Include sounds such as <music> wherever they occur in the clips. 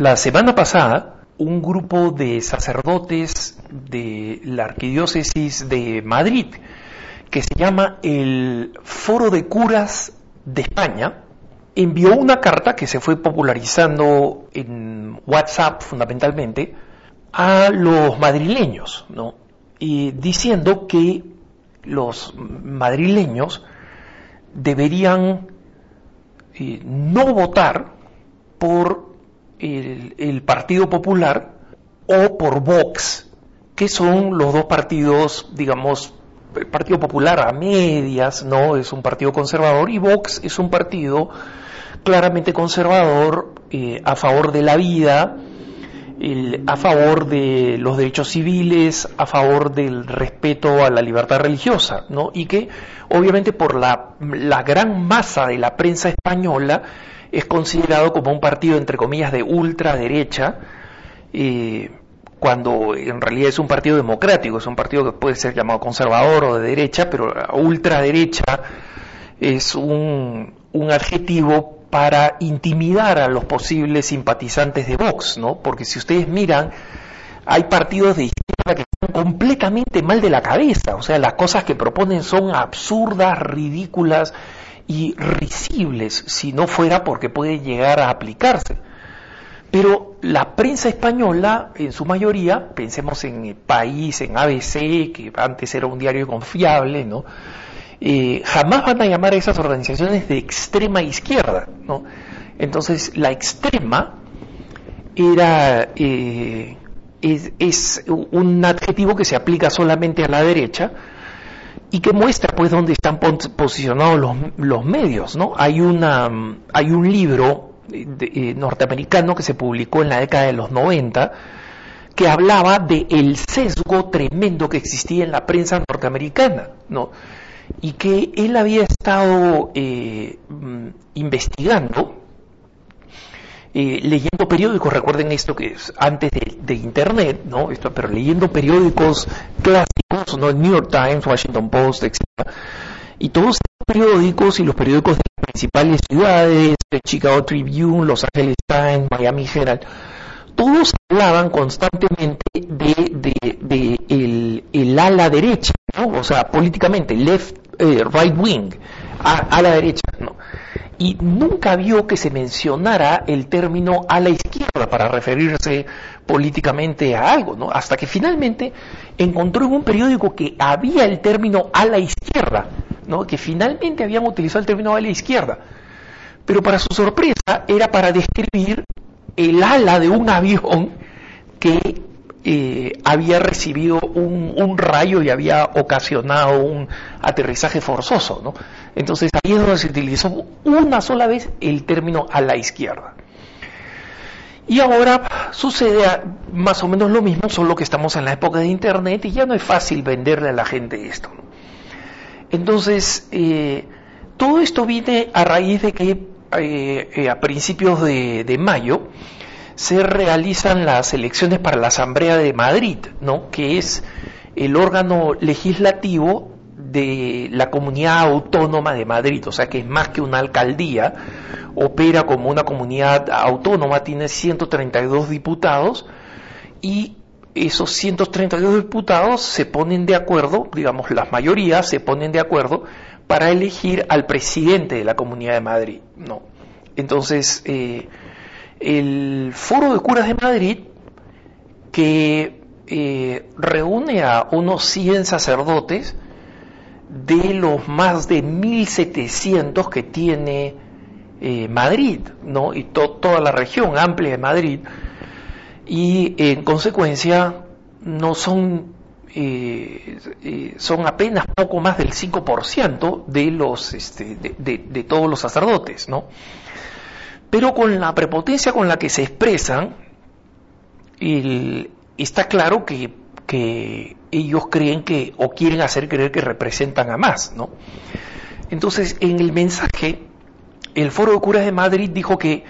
La semana pasada, un grupo de sacerdotes de la Arquidiócesis de Madrid, que se llama el Foro de Curas de España, envió una carta que se fue popularizando en WhatsApp fundamentalmente a los madrileños, ¿no? Diciendo que los madrileños deberían eh, no votar por el, Partido Popular o por Vox, que son los dos partidos, digamos, el Partido Popular a medias, ¿no? Es un partido conservador y Vox es un partido claramente conservador eh, a favor de la vida, a favor de los derechos civiles, a favor del respeto a la libertad religiosa, ¿no? Y que obviamente por la, la gran masa de la prensa española es considerado como un partido, entre comillas, de ultraderecha, eh, cuando en realidad es un partido democrático, es un partido que puede ser llamado conservador o de derecha, pero ultraderecha es un, un adjetivo para intimidar a los posibles simpatizantes de Vox, ¿no? Porque si ustedes miran, hay partidos de izquierda que están completamente mal de la cabeza, o sea, las cosas que proponen son absurdas, ridículas, y risibles si no fuera porque puede llegar a aplicarse. Pero la prensa española, en su mayoría, pensemos en el País, en ABC, que antes era un diario confiable, ¿no? Eh, jamás van a llamar a esas organizaciones de extrema izquierda, ¿no? Entonces, la extrema era eh, es, es, un adjetivo que se aplica solamente a la derecha, y que muestra pues dónde están posicionados los, los medios, ¿no? Hay una hay un libro eh, norteamericano que se publicó en la década de los 90 que hablaba de el sesgo tremendo que existía en la prensa norteamericana, ¿no? Y que él había estado eh, mm, investigando eh, leyendo periódicos, recuerden esto que es antes de, Internet, ¿no? Esto, pero leyendo periódicos clásicos, ¿no? New York Times, Washington Post, etc. Y todos estos periódicos y los periódicos de las principales ciudades, de Chicago Tribune, Los Angeles Times, Miami Herald, todos hablaban constantemente de, de, el, el, ala derecha, ¿no? O sea, políticamente, left, eh, right wing, a, la derecha, ¿no? y nunca vio que se mencionara el término a la izquierda para referirse políticamente a algo, ¿no? Hasta que finalmente encontró en un periódico que había el término a la izquierda, ¿no? Que finalmente habían utilizado el término a la izquierda. Pero para su sorpresa era para describir el ala de un avión que eh, había recibido un, rayo y había ocasionado un aterrizaje forzoso. ¿no? Entonces ahí es donde se utilizó una sola vez el término a la izquierda. Y ahora sucede más o menos lo mismo, solo que estamos en la época de Internet y ya no es fácil venderle a la gente esto. Entonces, eh, todo esto viene a raíz de que eh, a principios de mayo, se realizan las elecciones para la Asamblea de Madrid, ¿no? que es el órgano legislativo de la comunidad autónoma de Madrid, o sea que es más que una alcaldía, opera como una comunidad autónoma, tiene 132 diputados y esos 132 diputados se ponen de acuerdo, digamos las mayorías se ponen de acuerdo para elegir al presidente de la comunidad de Madrid, ¿no? Entonces, eh, el Foro de Curas de Madrid, que eh, reúne a unos 100 sacerdotes de los más de 1.700 que tiene eh, Madrid, ¿no? y toda la región amplia de Madrid, y en consecuencia no son, eh, son apenas poco más del 5% de, los, este, de, todos los sacerdotes, ¿no? pero con la prepotencia con la que se expresan, está claro que, ellos creen que o quieren hacer creer que representan a más, ¿no? Entonces, en el mensaje, el Foro de Curas de Madrid dijo que,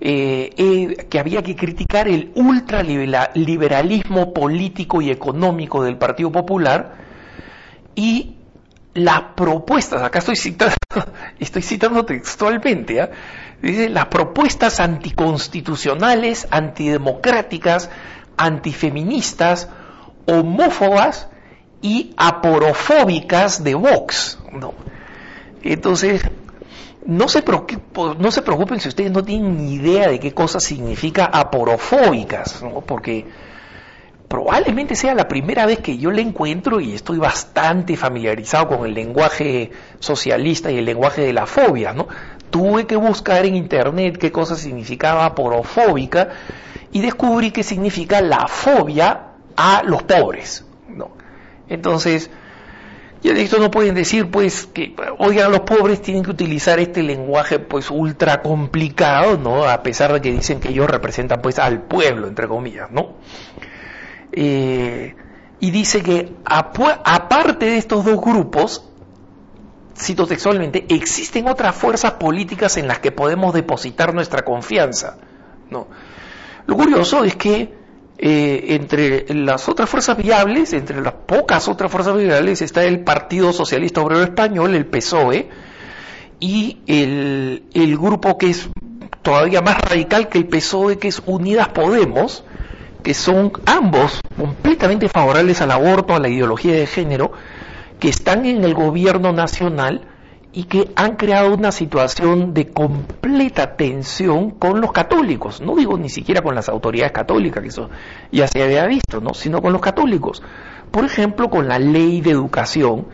eh, eh, que había que criticar el ultraliberalismo político y económico del Partido Popular y las propuestas, acá estoy citando, <laughs> estoy citando textualmente, ¿ah? Dice, las propuestas anticonstitucionales, antidemocráticas, antifeministas, homófobas y aporofóbicas de Vox. ¿no? Entonces, no se, no se preocupen si ustedes no tienen ni idea de qué cosa significa aporofóbicas, ¿no? porque probablemente sea la primera vez que yo le encuentro y estoy bastante familiarizado con el lenguaje socialista y el lenguaje de la fobia, ¿no? Tuve que buscar en internet qué cosa significaba porofóbica y descubrí que significa la fobia a los pobres, ¿no? Entonces, y esto no pueden decir pues que oigan los pobres tienen que utilizar este lenguaje pues ultra complicado, ¿no? A pesar de que dicen que ellos representan pues al pueblo entre comillas, ¿no? Eh, y dice que aparte de estos dos grupos, cito textualmente, existen otras fuerzas políticas en las que podemos depositar nuestra confianza. ¿no? Lo curioso es que eh, entre las otras fuerzas viables, entre las pocas otras fuerzas viables, está el Partido Socialista Obrero Español, el PSOE, y el, el grupo que es todavía más radical que el PSOE, que es Unidas Podemos, que son ambos completamente favorables al aborto, a la ideología de género, que están en el gobierno nacional y que han creado una situación de completa tensión con los católicos. No digo ni siquiera con las autoridades católicas, que eso ya se había visto, ¿no? sino con los católicos. Por ejemplo, con la ley de educación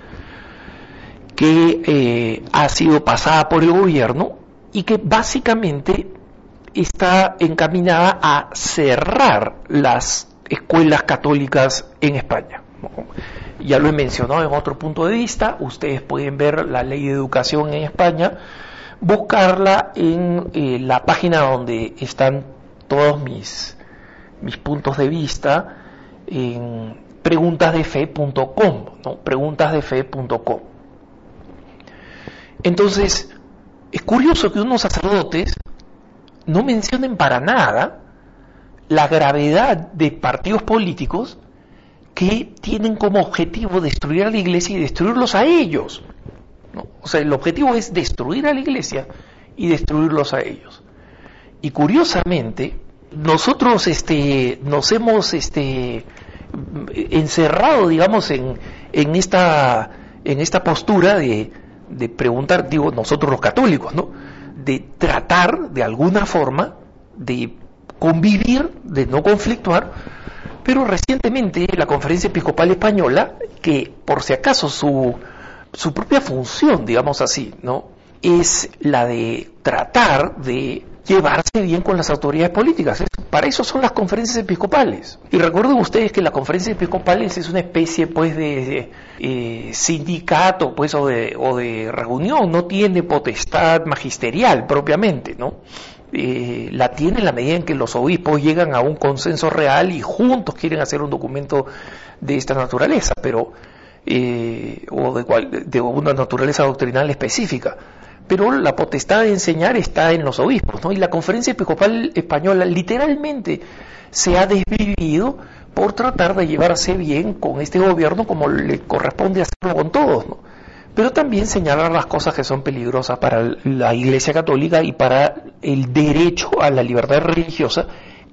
que eh, ha sido pasada por el gobierno y que básicamente está encaminada a cerrar las escuelas católicas en España. Ya lo he mencionado en otro punto de vista, ustedes pueden ver la ley de educación en España, buscarla en eh, la página donde están todos mis, mis puntos de vista, en preguntasdefe.com, ¿no? preguntasdefe.com. Entonces, es curioso que unos sacerdotes no mencionen para nada la gravedad de partidos políticos que tienen como objetivo destruir a la iglesia y destruirlos a ellos. O sea, el objetivo es destruir a la iglesia y destruirlos a ellos. Y curiosamente, nosotros este, nos hemos este, encerrado, digamos, en, en, esta, en esta postura de, de preguntar, digo, nosotros los católicos, ¿no? de tratar de alguna forma de convivir, de no conflictuar, pero recientemente la Conferencia Episcopal Española, que por si acaso su, su propia función, digamos así, ¿no? es la de tratar de llevarse bien con las autoridades políticas. Para eso son las conferencias episcopales. Y recuerden ustedes que las conferencias episcopales es una especie pues de, eh, sindicato pues o de, o de reunión, no tiene potestad magisterial propiamente, ¿no? Eh, la tiene en la medida en que los obispos llegan a un consenso real y juntos quieren hacer un documento de esta naturaleza, pero eh, o de, de una naturaleza doctrinal específica pero la potestad de enseñar está en los obispos, ¿no? Y la conferencia episcopal española literalmente se ha desvivido por tratar de llevarse bien con este gobierno como le corresponde hacerlo con todos, ¿no? Pero también señalar las cosas que son peligrosas para la Iglesia Católica y para el derecho a la libertad religiosa,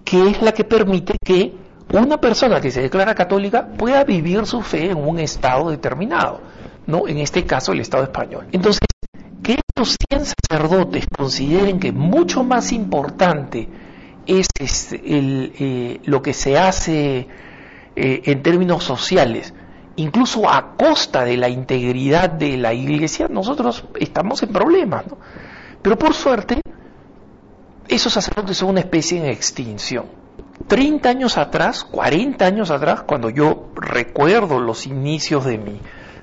que es la que permite que una persona que se declara católica pueda vivir su fe en un estado determinado, ¿no? En este caso el Estado español. Entonces, que estos 100 sacerdotes consideren que mucho más importante es este, eh, lo que se hace eh, en términos sociales, incluso a costa de la integridad de la iglesia, nosotros estamos en problemas. Pero por suerte, esos sacerdotes son una especie en extinción. 30 años atrás, 40 años atrás, cuando yo recuerdo los inicios de mi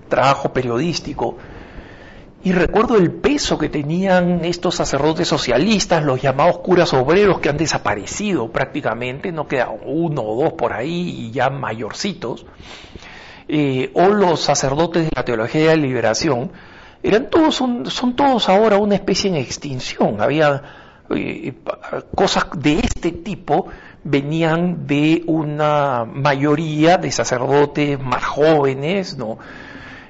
trabajo periodístico, y recuerdo el peso que tenían estos sacerdotes socialistas, los llamados curas obreros que han desaparecido prácticamente, no queda uno o dos por ahí y ya mayorcitos, eh, o los sacerdotes de la teología de la liberación, eran todos son todos ahora una especie en extinción. Había eh, cosas de este tipo venían de una mayoría de sacerdotes más jóvenes, ¿no?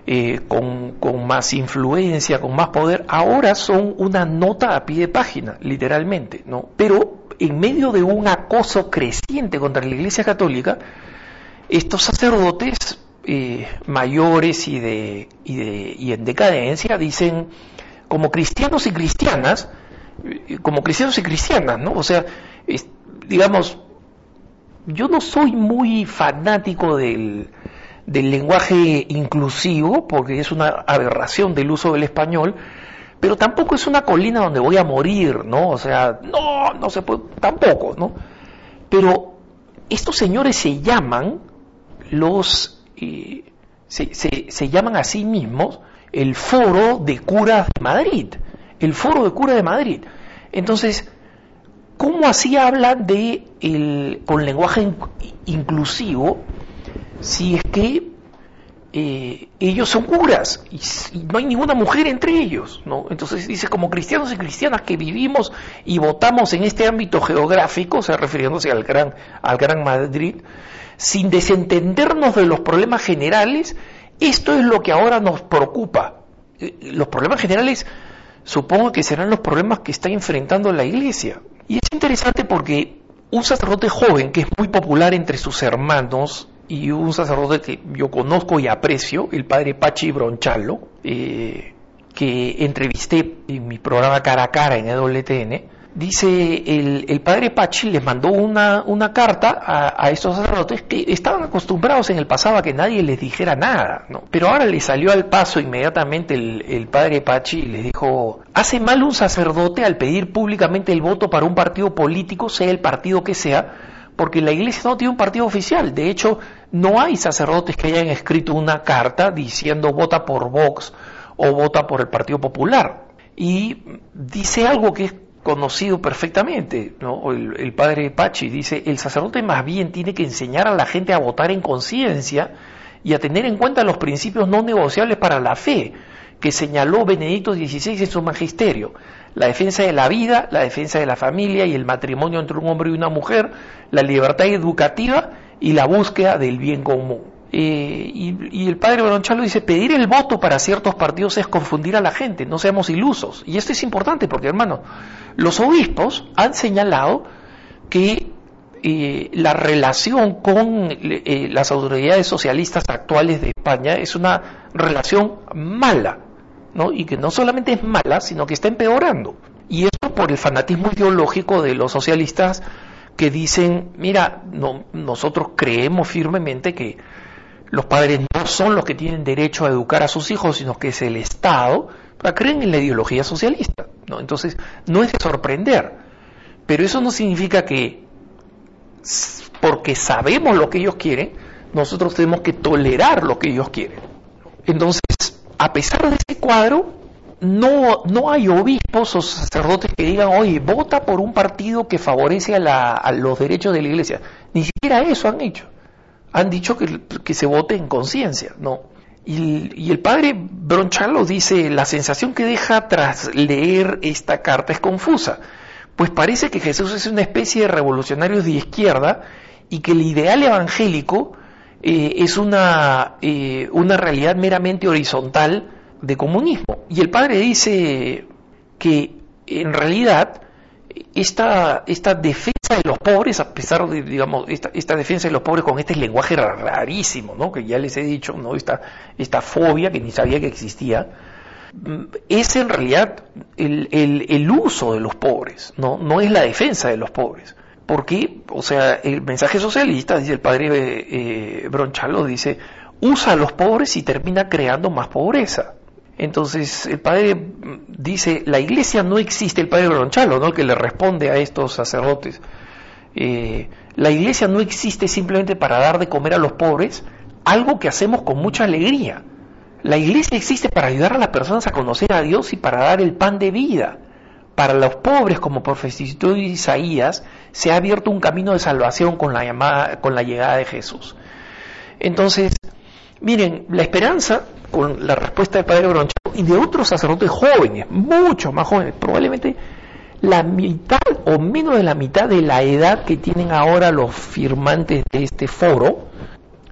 eh, con, con, más influencia, con más poder, ahora son una nota a pie de página, literalmente, ¿no? Pero en medio de un acoso creciente contra la Iglesia Católica, estos sacerdotes eh, mayores y, de, y, de, y en decadencia dicen, como cristianos y cristianas, eh, como cristianos y cristianas, ¿no? O sea, digamos, yo no soy muy fanático del, del lenguaje inclusivo, porque es una aberración del uso del español, pero tampoco es una colina donde voy a morir, ¿no? O sea, no, no se puede, tampoco, ¿no? Pero estos señores se llaman los, se, se, se, llaman a sí mismos el Foro de Curas de Madrid, el Foro de Curas de Madrid. Entonces, ¿cómo así hablan de el, con lenguaje inclusivo si es que eh, ellos son curas y, no hay ninguna mujer entre ellos, ¿no? Entonces dice, como cristianos y cristianas que vivimos y votamos en este ámbito geográfico, o sea, refiriéndose al Gran, al Gran Madrid, sin desentendernos de los problemas generales, esto es lo que ahora nos preocupa. Eh, los problemas generales supongo que serán los problemas que está enfrentando la Iglesia. Y es interesante porque un sacerdote joven que es muy popular entre sus hermanos y un sacerdote que yo conozco y aprecio, el padre Pachi Bronchallo, eh, que entrevisté en mi programa Cara a Cara en EWTN, dice el, el, padre Pachi les mandó una, una carta a, a, estos sacerdotes que estaban acostumbrados en el pasado a que nadie les dijera nada, ¿no? Pero ahora le salió al paso inmediatamente el, el padre Pachi y les dijo, hace mal un sacerdote al pedir públicamente el voto para un partido político, sea el partido que sea, porque la iglesia no tiene un partido oficial. De hecho, no hay sacerdotes que hayan escrito una carta diciendo vota por Vox o vota por el Partido Popular. Y dice algo que es conocido perfectamente, ¿no? el, el, padre Pachi dice, el sacerdote más bien tiene que enseñar a la gente a votar en conciencia y a tener en cuenta los principios no negociables para la fe que señaló Benedicto XVI en su magisterio, la defensa de la vida, la defensa de la familia y el matrimonio entre un hombre y una mujer, la libertad educativa y la búsqueda del bien común. Eh, y, el padre Bronchalo dice, pedir el voto para ciertos partidos es confundir a la gente, no seamos ilusos. Y esto es importante porque, hermano, los obispos han señalado que eh, la relación con eh, las autoridades socialistas actuales de España es una relación mala, ¿no? Y que no solamente es mala, sino que está empeorando. Y esto por el fanatismo ideológico de los socialistas que dicen, mira, no, nosotros creemos firmemente que los padres no son los que tienen derecho a educar a sus hijos, sino que es el Estado, creen en la ideología socialista. ¿no? Entonces, no es de sorprender. Pero eso no significa que, porque sabemos lo que ellos quieren, nosotros tenemos que tolerar lo que ellos quieren. Entonces, a pesar de ese cuadro, no, no hay obispos o sacerdotes que digan, oye, vota por un partido que favorece a, la, a los derechos de la iglesia. Ni siquiera eso han hecho han dicho que, que se vote en conciencia, ¿no? Y, y, el padre Bronchalo dice, la sensación que deja tras leer esta carta es confusa, pues parece que Jesús es una especie de revolucionario de izquierda y que el ideal evangélico es una, una realidad meramente horizontal de comunismo. Y el padre dice que en realidad esta, esta defensa de los pobres, a pesar de, digamos, esta, esta, defensa de los pobres con este lenguaje rarísimo, ¿no? Que ya les he dicho, ¿no? Esta, esta fobia que ni sabía que existía, mm, es en realidad el, el, el uso de los pobres, ¿no? No es la defensa de los pobres. Porque, o sea, el mensaje socialista, dice el padre eh, Bronchalo, dice, usa a los pobres y termina creando más pobreza. Entonces el padre dice, la iglesia no existe, el padre Bronchalo, ¿no? que le responde a estos sacerdotes, eh, la iglesia no existe simplemente para dar de comer a los pobres, algo que hacemos con mucha alegría. La iglesia existe para ayudar a las personas a conocer a Dios y para dar el pan de vida. Para los pobres, como profetizó Isaías, se ha abierto un camino de salvación con la, llamada, con la llegada de Jesús. Entonces, miren, la esperanza con la respuesta del padre Bronchalo y de otros sacerdotes jóvenes, mucho más jóvenes, probablemente la mitad o menos de la mitad de la edad que tienen ahora los firmantes de este foro,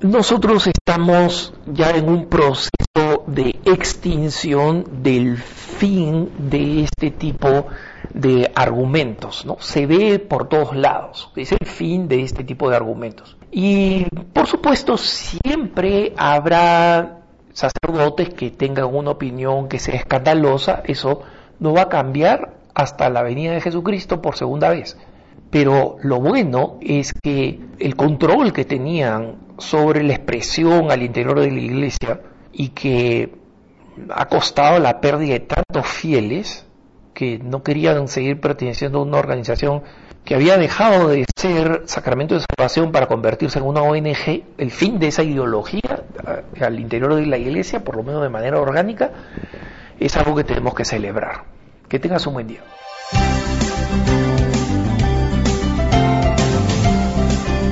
nosotros estamos ya en un proceso de extinción del fin de este tipo de argumentos, ¿no? Se ve por todos lados, es el fin de este tipo de argumentos. Y por supuesto siempre habrá sacerdotes que tengan una opinión que sea escandalosa, eso no va a cambiar hasta la venida de Jesucristo por segunda vez. Pero lo bueno es que el control que tenían sobre la expresión al interior de la iglesia y que ha costado la pérdida de tantos fieles que no querían seguir perteneciendo a una organización que había dejado de ser sacramento de salvación para convertirse en una ONG, el fin de esa ideología al interior de la iglesia, por lo menos de manera orgánica, es algo que tenemos que celebrar. Que tengas un buen día.